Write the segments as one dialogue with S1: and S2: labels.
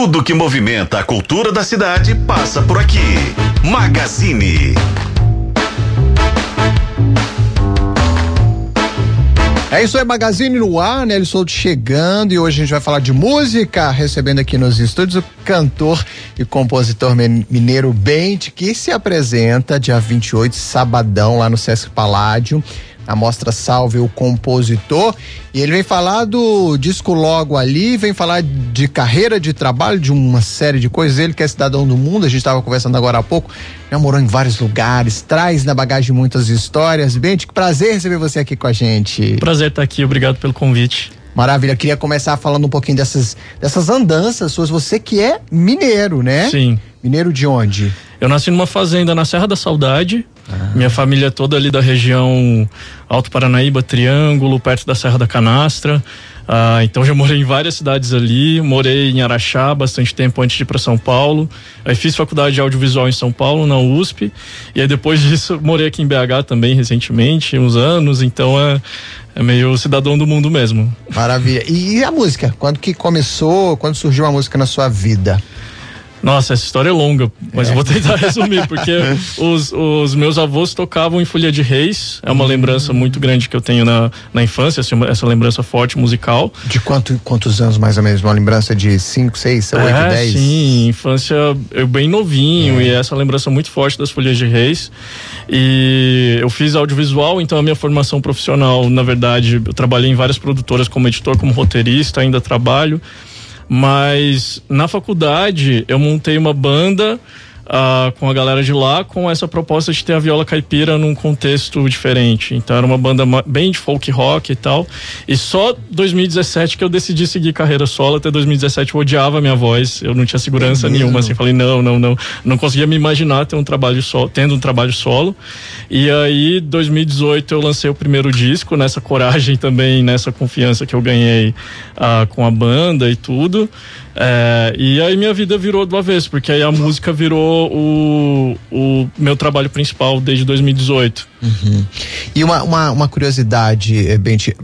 S1: Tudo que movimenta a cultura da cidade passa por aqui. Magazine.
S2: É isso aí, Magazine no ar, né? Ele chegando e hoje a gente vai falar de música, recebendo aqui nos estúdios o cantor e compositor mineiro Bente, que se apresenta dia 28, sabadão, lá no Sesc Paládio a mostra Salve o Compositor. E ele vem falar do disco logo ali, vem falar de carreira, de trabalho, de uma série de coisas. Ele que é cidadão do mundo, a gente estava conversando agora há pouco, já morou em vários lugares, traz na bagagem muitas histórias. Bem, que prazer receber você aqui com a gente.
S3: Prazer estar aqui, obrigado pelo convite.
S2: Maravilha, queria começar falando um pouquinho dessas, dessas andanças suas. Você que é mineiro, né?
S3: Sim.
S2: Mineiro de onde?
S3: Eu nasci numa fazenda na Serra da Saudade. Ah. Minha família é toda ali da região Alto Paranaíba, Triângulo, perto da Serra da Canastra. Ah, então já morei em várias cidades ali, morei em Araxá bastante tempo antes de ir para São Paulo. Aí fiz faculdade de audiovisual em São Paulo, na USP. E aí depois disso morei aqui em BH também recentemente, uns anos. Então é, é meio cidadão do mundo mesmo.
S2: Maravilha. E a música? Quando que começou? Quando surgiu a música na sua vida?
S3: Nossa, essa história é longa, mas é. eu vou tentar resumir, porque os, os meus avós tocavam em Folha de Reis, é uma lembrança muito grande que eu tenho na, na infância, assim, essa lembrança forte musical.
S2: De quanto, quantos anos mais ou menos? Uma lembrança de 5, 6, 8, 10?
S3: Sim, infância eu bem novinho é. e essa lembrança muito forte das Folhas de Reis. E eu fiz audiovisual, então a minha formação profissional, na verdade, eu trabalhei em várias produtoras como editor, como roteirista, ainda trabalho. Mas na faculdade eu montei uma banda uh, com a galera de lá com essa proposta de ter a viola caipira num contexto diferente. Então era uma banda bem de folk rock e tal. E só 2017 que eu decidi seguir carreira solo. Até 2017 eu odiava a minha voz, eu não tinha segurança é nenhuma. Assim, falei, não, não, não. Não conseguia me imaginar ter um trabalho solo, tendo um trabalho solo. E aí, 2018, eu lancei o primeiro disco, nessa coragem também, nessa confiança que eu ganhei uh, com a banda e tudo. É, e aí minha vida virou do avesso, porque aí a música virou o, o meu trabalho principal desde 2018.
S2: Uhum. E uma, uma, uma curiosidade, Bente,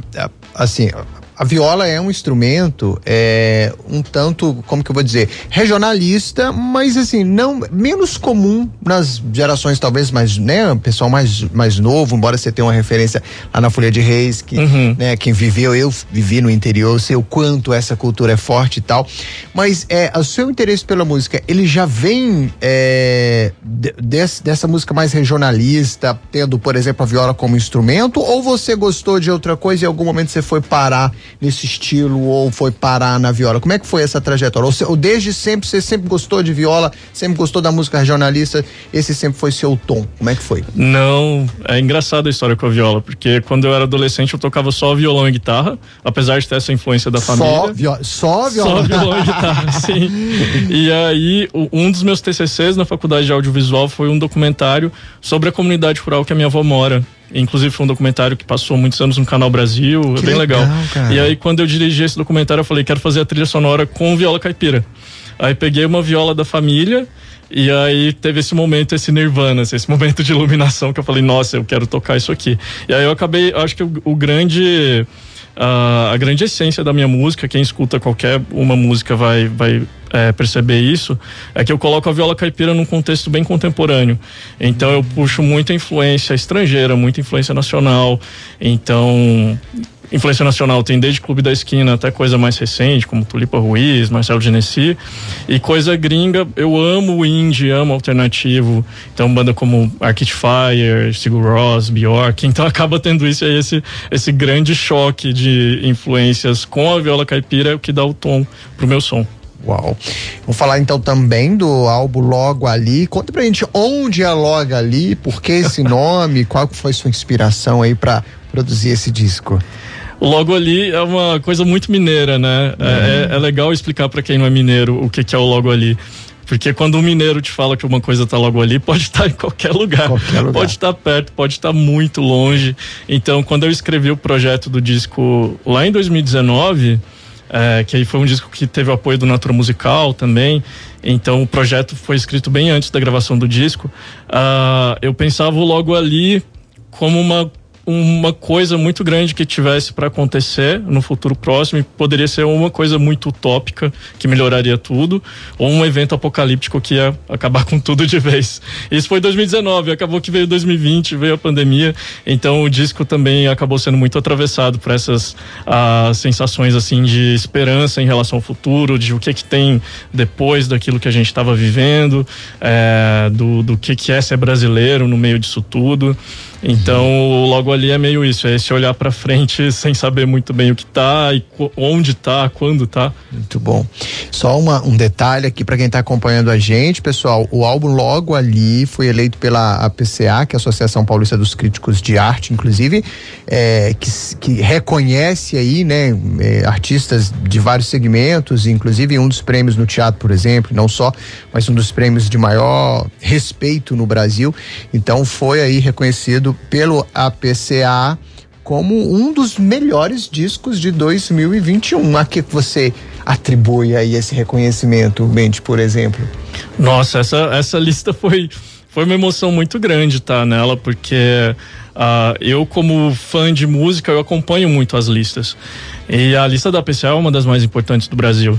S2: assim, a viola é um instrumento é, um tanto, como que eu vou dizer, regionalista, mas assim, não menos comum nas gerações talvez mais, né, pessoal mais, mais novo, embora você tenha uma referência lá na Folha de Reis, que, uhum. né, quem viveu, eu vivi no interior, sei o quanto essa cultura é forte e tal, mas é, o seu interesse pela música, ele já vem é, desse, dessa música mais regionalista, tendo, por exemplo, a viola como instrumento, ou você gostou de outra coisa e em algum momento você foi parar nesse estilo ou foi parar na viola? Como é que foi essa trajetória? Ou, ou desde sempre você sempre gostou de viola, sempre gostou da música regionalista, esse sempre foi seu tom? Como é que foi?
S3: Não, é engraçada a história com a viola, porque quando eu era adolescente eu tocava só violão e guitarra, apesar de ter essa influência da família.
S2: Só, vio só violão?
S3: Só violão e guitarra, sim. E aí, um dos meus TCCs na faculdade de audiovisual foi um documentário sobre a comunidade rural que a minha avó mora. Inclusive foi um documentário que passou muitos anos no Canal Brasil, é que bem legal. legal. E aí quando eu dirigi esse documentário eu falei, quero fazer a trilha sonora com viola caipira. Aí peguei uma viola da família e aí teve esse momento, esse nirvana, assim, esse momento de iluminação que eu falei, nossa, eu quero tocar isso aqui. E aí eu acabei, acho que o, o grande Uh, a grande essência da minha música, quem escuta qualquer uma música vai, vai é, perceber isso, é que eu coloco a viola caipira num contexto bem contemporâneo. Então eu puxo muita influência estrangeira, muita influência nacional. Então influência nacional tem desde Clube da Esquina até coisa mais recente, como Tulipa Ruiz, Marcelo Genesi. E coisa gringa, eu amo o indie, amo alternativo. Então, banda como Arcade Fire, Sigur Ross, Bjork. Então, acaba tendo isso aí, esse, esse grande choque de influências com a viola caipira, é o que dá o tom pro meu som.
S2: Uau. Vamos falar então também do álbum Logo Ali. Conta pra gente onde é Logo Ali, por que esse nome, qual foi sua inspiração aí para produzir esse disco?
S3: Logo ali é uma coisa muito mineira, né? É, é, é legal explicar para quem não é mineiro o que, que é o logo ali. Porque quando um mineiro te fala que uma coisa está logo ali, pode estar em qualquer lugar. qualquer lugar. Pode estar perto, pode estar muito longe. Então, quando eu escrevi o projeto do disco lá em 2019, é, que aí foi um disco que teve o apoio do Natura Musical também. Então, o projeto foi escrito bem antes da gravação do disco. Uh, eu pensava logo ali como uma uma coisa muito grande que tivesse para acontecer no futuro próximo, e poderia ser uma coisa muito utópica que melhoraria tudo, ou um evento apocalíptico que ia acabar com tudo de vez. Isso foi 2019, acabou que veio 2020, veio a pandemia, então o disco também acabou sendo muito atravessado por essas ah, sensações assim de esperança em relação ao futuro, de o que que tem depois daquilo que a gente estava vivendo, é, do, do que que é ser brasileiro no meio disso tudo. Então, logo ali é meio isso, é esse olhar para frente sem saber muito bem o que tá e onde tá, quando tá.
S2: Muito bom. Só uma, um detalhe aqui para quem está acompanhando a gente, pessoal, o álbum logo ali foi eleito pela APCA, que é a Associação Paulista dos Críticos de Arte, inclusive, é, que, que reconhece aí, né, é, artistas de vários segmentos, inclusive um dos prêmios no teatro, por exemplo, não só, mas um dos prêmios de maior respeito no Brasil. Então foi aí reconhecido pelo APCA como um dos melhores discos de 2021. A que você atribui aí esse reconhecimento, Bente, por exemplo?
S3: Nossa, essa, essa lista foi, foi uma emoção muito grande, tá, nela, porque uh, eu, como fã de música, eu acompanho muito as listas. E a lista da APCA é uma das mais importantes do Brasil.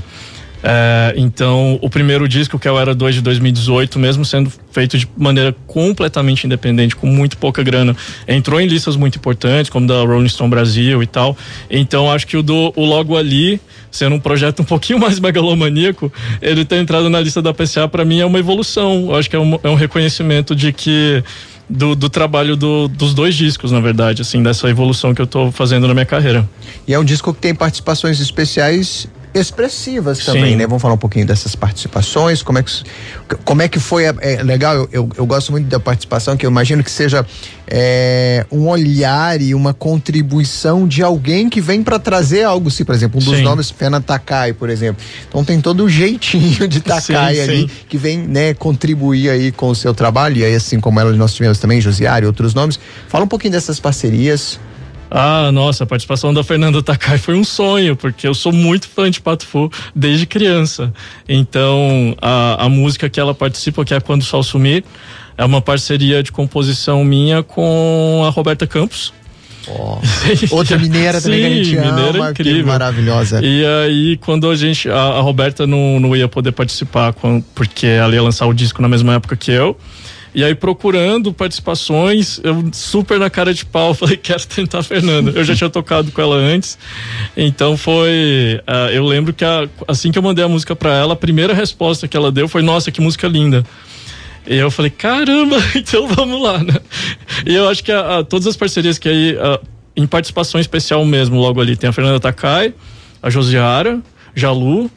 S3: É, então, o primeiro disco, que é o Era 2 de 2018, mesmo sendo feito de maneira completamente independente, com muito pouca grana, entrou em listas muito importantes, como da Rolling Stone Brasil e tal. Então, acho que o, do, o Logo Ali, sendo um projeto um pouquinho mais megalomaníaco, ele ter entrado na lista da PCA, para mim, é uma evolução. Eu acho que é um, é um reconhecimento de que. Do, do, trabalho do, dos dois discos, na verdade, assim, dessa evolução que eu estou fazendo na minha carreira.
S2: E é um disco que tem participações especiais expressivas também, Sim. né? Vamos falar um pouquinho dessas participações, como é que, como é que foi, é, legal, eu, eu, eu, gosto muito da participação, que eu imagino que seja é, um olhar e uma contribuição de alguém que vem para trazer algo, se, por exemplo, um dos sim. nomes, Fernando Takai, por exemplo. Então tem todo o jeitinho de Takai sim, ali, sim. que vem, né, contribuir aí com o seu trabalho, e aí assim como ela nós tivemos também, Josiário e outros nomes. Fala um pouquinho dessas parcerias.
S3: Ah, nossa, a participação da Fernanda Takai foi um sonho, porque eu sou muito fã de Pato Fu desde criança. Então, a, a música que ela participa, que é Quando o Sol Sumir, é uma parceria de composição minha com a Roberta Campos.
S2: Oh. Outra mineira também Sim, que a gente mineira ama, incrível. maravilhosa.
S3: E aí, quando a gente. A, a Roberta não, não ia poder participar, porque ela ia lançar o disco na mesma época que eu. E aí, procurando participações, eu super na cara de pau, falei, quero tentar a Fernanda. Eu já tinha tocado com ela antes. Então foi. Uh, eu lembro que a, assim que eu mandei a música para ela, a primeira resposta que ela deu foi: Nossa, que música linda. E eu falei, caramba, então vamos lá, né? E eu acho que todas as parcerias que aí, a, em participação especial mesmo, logo ali, tem a Fernanda Takai, a Josiara, Jalu,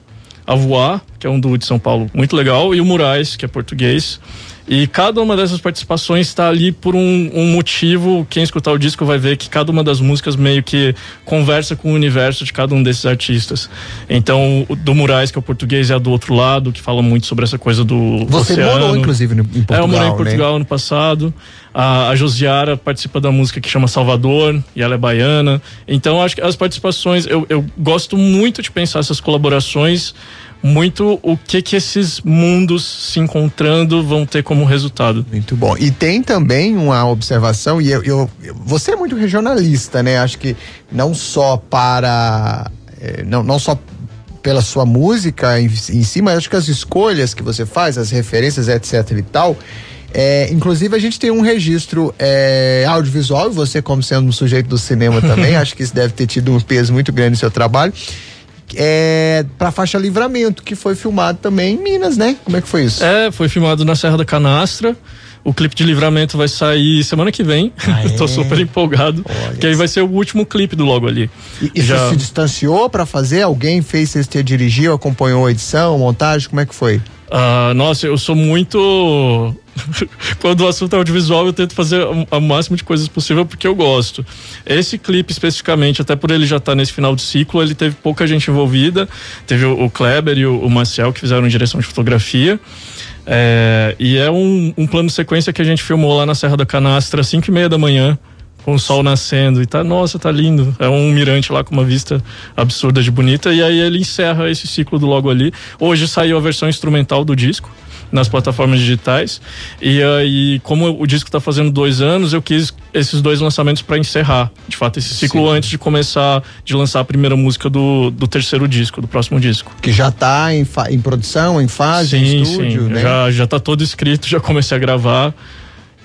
S3: a Voar, que é um duo de São Paulo muito legal, e o Moraes, que é português. E cada uma dessas participações está ali por um, um, motivo. Quem escutar o disco vai ver que cada uma das músicas meio que conversa com o universo de cada um desses artistas. Então, o do Moraes, que é o português, é do outro lado, que fala muito sobre essa coisa do.
S2: Você
S3: oceano.
S2: morou, inclusive, em Portugal.
S3: É, eu morei em? Portugal
S2: né?
S3: ano passado. A, a Josiara participa da música que chama Salvador, e ela é baiana. Então, acho que as participações, eu, eu gosto muito de pensar essas colaborações muito o que que esses mundos se encontrando vão ter como resultado.
S2: Muito bom. E tem também uma observação, e eu, eu você é muito regionalista, né? Acho que não só para. Eh, não, não só pela sua música em, em si, mas acho que as escolhas que você faz, as referências, etc e tal. É, inclusive a gente tem um registro é, audiovisual, e você como sendo um sujeito do cinema também, acho que isso deve ter tido um peso muito grande no seu trabalho é, pra faixa Livramento, que foi filmado também em Minas, né? Como é que foi isso?
S3: É, foi filmado na Serra da Canastra. O clipe de livramento vai sair semana que vem. Ah, é? Tô super empolgado. Olha que aí vai ser o último clipe do logo ali.
S2: E, e Já... você se distanciou para fazer? Alguém fez, você dirigiu, acompanhou a edição, montagem? Como é que foi?
S3: Uh, nossa, eu sou muito. Quando o assunto é audiovisual, eu tento fazer o máximo de coisas possível porque eu gosto. Esse clipe, especificamente, até por ele já estar tá nesse final de ciclo, ele teve pouca gente envolvida. Teve o, Kleber e o, Marcel que fizeram direção de fotografia. É, e é um, um plano sequência que a gente filmou lá na Serra da Canastra às 5 e meia da manhã com o sol nascendo e tá, nossa, tá lindo. É um mirante lá com uma vista absurda de bonita e aí ele encerra esse ciclo do logo ali. Hoje saiu a versão instrumental do disco nas plataformas digitais. E aí, como o disco está fazendo dois anos, eu quis esses dois lançamentos para encerrar, de fato, esse ciclo Sim. antes de começar, de lançar a primeira música do, do terceiro disco, do próximo disco.
S2: Que já está em, em produção, em fase, sim, em estúdio, sim. né?
S3: Já, já tá todo escrito, já comecei a gravar.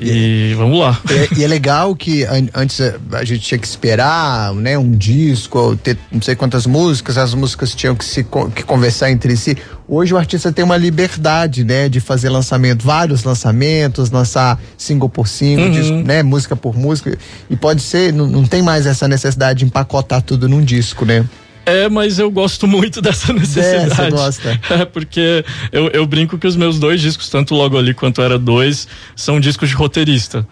S3: E vamos lá.
S2: É, e é legal que antes a gente tinha que esperar, né, um disco, ter não sei quantas músicas, as músicas tinham que se que conversar entre si. Hoje o artista tem uma liberdade, né, de fazer lançamento, vários lançamentos, lançar single por single, uhum. disco, né, música por música. E pode ser, não, não tem mais essa necessidade de empacotar tudo num disco, né?
S3: É, mas eu gosto muito dessa necessidade. É,
S2: gosta.
S3: É, porque eu, eu brinco que os meus dois discos, tanto logo ali quanto era dois, são discos de roteirista.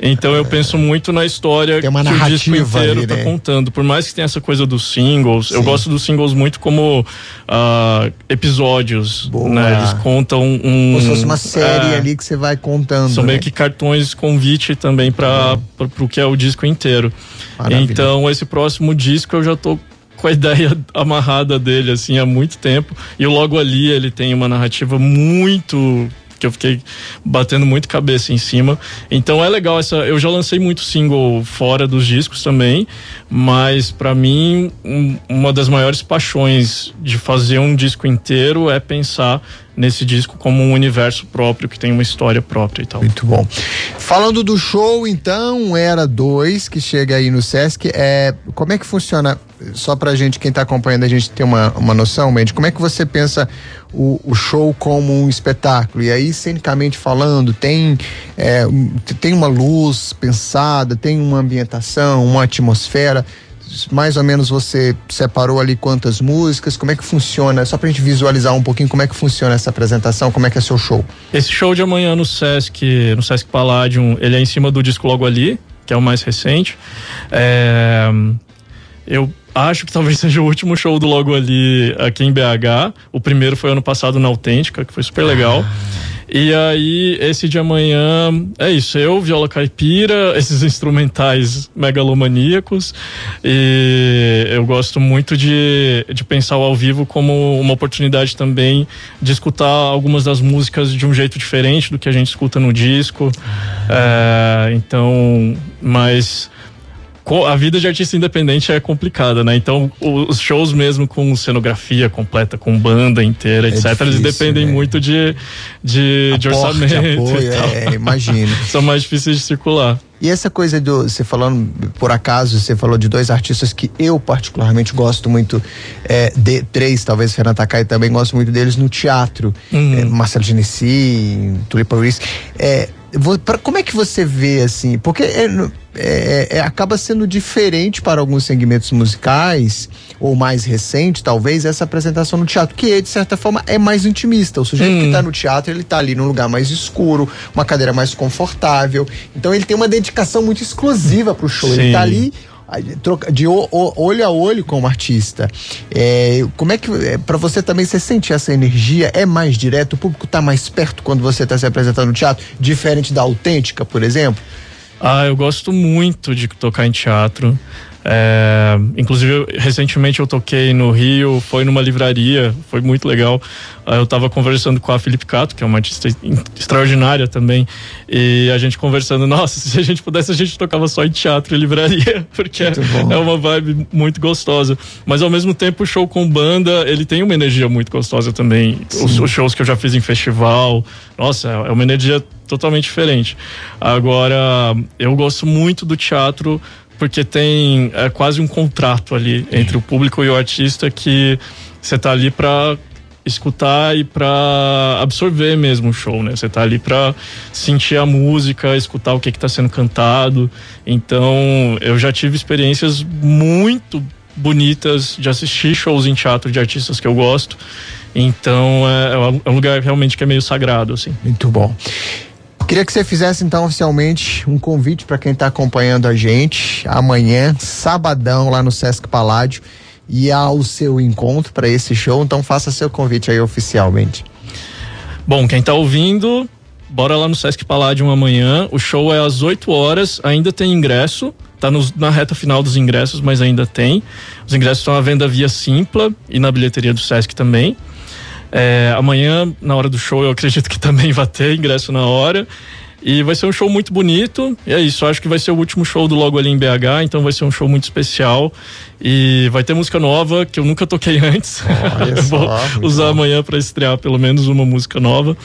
S3: Então eu penso muito na história
S2: que o
S3: disco inteiro ali, tá né? contando. Por mais que tenha essa coisa dos singles, Sim. eu gosto dos singles muito como uh, episódios. Né? Eles contam um. Como
S2: se fosse uma série é, ali que você vai contando.
S3: São né? meio que cartões convite também para uhum. o que é o disco inteiro. Maravilha. Então, esse próximo disco eu já tô com a ideia amarrada dele assim há muito tempo e logo ali ele tem uma narrativa muito que eu fiquei batendo muito cabeça em cima. Então é legal essa. Eu já lancei muito single fora dos discos também, mas para mim um, uma das maiores paixões de fazer um disco inteiro é pensar nesse disco como um universo próprio que tem uma história própria e tal.
S2: Muito bom. Falando do show, então, era dois que chega aí no Sesc. É, como é que funciona? Só pra gente, quem tá acompanhando, a gente ter uma, uma noção, Mendes, como é que você pensa o, o show como um espetáculo? E aí, cenicamente falando, tem, é, tem uma luz pensada, tem uma ambientação, uma atmosfera mais ou menos você separou ali quantas músicas? Como é que funciona? Só pra gente visualizar um pouquinho como é que funciona essa apresentação, como é que é seu show.
S3: Esse show de amanhã no Sesc, no Sesc Palladium, ele é em cima do disco logo ali, que é o mais recente. É, eu acho que talvez seja o último show do Logo Ali aqui em BH. O primeiro foi ano passado na Autêntica, que foi super legal. E aí, esse de amanhã é isso. Eu, viola caipira, esses instrumentais megalomaníacos. E eu gosto muito de, de pensar o ao vivo como uma oportunidade também de escutar algumas das músicas de um jeito diferente do que a gente escuta no disco. É, então, mas a vida de artista independente é complicada, né? Então, os shows mesmo com cenografia completa, com banda inteira, é etc., difícil, eles dependem né? muito de, de, de orçamento. De apoio,
S2: é, imagino.
S3: São mais difíceis de circular.
S2: E essa coisa do. Você falando, por acaso, você falou de dois artistas que eu particularmente gosto muito, é, de três, talvez Fernanda Takai também gosto muito deles no teatro. Uhum. É, Marcelo Genesi, Tulipa Ruiz. É, como é que você vê assim? Porque é, é, é, acaba sendo diferente para alguns segmentos musicais, ou mais recente, talvez, essa apresentação no teatro, que de certa forma é mais intimista. O sujeito hum. que está no teatro, ele está ali num lugar mais escuro, uma cadeira mais confortável. Então ele tem uma dedicação muito exclusiva para o show. Sim. Ele está ali de olho a olho com o artista. É, como é que é, para você também você sente essa energia? É mais direto? O público está mais perto quando você está se apresentando no teatro, diferente da autêntica, por exemplo?
S3: Ah, eu gosto muito de tocar em teatro. É, inclusive, recentemente eu toquei no Rio, foi numa livraria, foi muito legal. Eu estava conversando com a Felipe Cato, que é uma artista extraordinária também, e a gente conversando, nossa, se a gente pudesse, a gente tocava só em teatro e livraria, porque é uma vibe muito gostosa. Mas ao mesmo tempo, o show com banda, ele tem uma energia muito gostosa também. Os, os, shows que eu já fiz em festival, nossa, é uma energia totalmente diferente. Agora, eu gosto muito do teatro porque tem é, quase um contrato ali entre o público e o artista que você tá ali para escutar e para absorver mesmo o show, né? Você tá ali para sentir a música, escutar o que que tá sendo cantado. Então, eu já tive experiências muito bonitas de assistir shows em teatro de artistas que eu gosto. Então, é, é um lugar realmente que é meio sagrado, assim.
S2: Muito bom. Queria que você fizesse então oficialmente um convite para quem está acompanhando a gente amanhã, sabadão, lá no Sesc Paládio, e ao seu encontro para esse show. Então faça seu convite aí oficialmente.
S3: Bom, quem está ouvindo, bora lá no Sesc Paládio amanhã. O show é às 8 horas, ainda tem ingresso tá nos, na reta final dos ingressos, mas ainda tem. Os ingressos estão à venda via Simpla e na bilheteria do Sesc também. É, amanhã, na hora do show, eu acredito que também vai ter ingresso na hora. E vai ser um show muito bonito. E é isso, acho que vai ser o último show do Logo ali em BH, então vai ser um show muito especial. E vai ter música nova que eu nunca toquei antes. Vou usar bom. amanhã para estrear pelo menos uma música nova.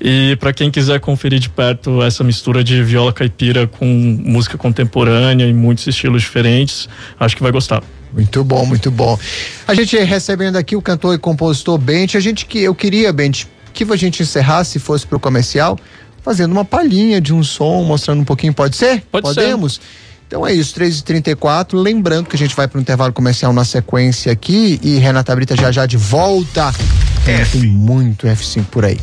S3: E para quem quiser conferir de perto essa mistura de viola caipira com música contemporânea e muitos estilos diferentes, acho que vai gostar.
S2: Muito bom, muito bom. A gente recebendo aqui o cantor e compositor Bente, a gente que eu queria Bente que a gente encerrasse se fosse pro comercial fazendo uma palhinha de um som, mostrando um pouquinho, pode ser?
S3: Pode
S2: Podemos?
S3: Ser.
S2: Então é isso, 3h34. Lembrando que a gente vai para um intervalo comercial na sequência aqui e Renata Brita já já de volta. F. Tem muito F5 por aí.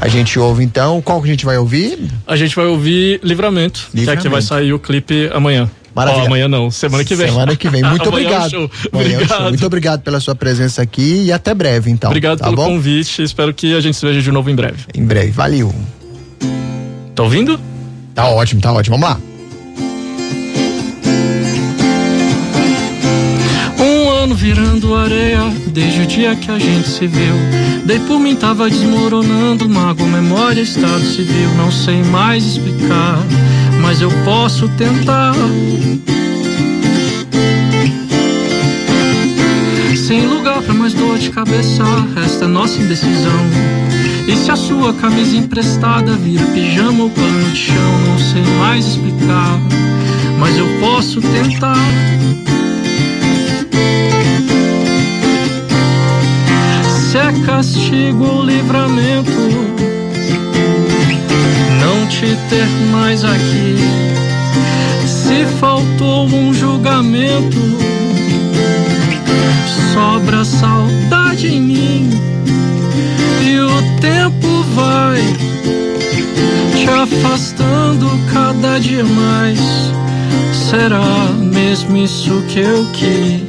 S2: A gente ouve então, qual que a gente vai ouvir?
S3: A gente vai ouvir Livramento, Livramento. que é que vai sair o clipe amanhã.
S2: Maravilha. Oh,
S3: amanhã não, semana que vem.
S2: Semana que vem. Muito é obrigado. É obrigado. Muito obrigado pela sua presença aqui e até breve, então.
S3: Obrigado
S2: tá
S3: pelo
S2: bom?
S3: convite. Espero que a gente se veja de novo em breve.
S2: Em breve. Valeu.
S3: Tá ouvindo?
S2: Tá ótimo, tá ótimo. Vamos lá.
S3: Um ano virando areia, desde o dia que a gente se viu. Dei por mim, tava desmoronando, mago, memória, estado civil. Não sei mais explicar, mas eu posso tentar. Sem lugar pra mais dor de cabeça, resta nossa indecisão. E se a sua camisa emprestada vira pijama ou pano de chão, não sei mais explicar, mas eu posso tentar. Se é castigo ou livramento, te ter mais aqui. Se faltou um julgamento, sobra saudade em mim tempo vai te afastando cada dia mais. Será mesmo isso que eu quis?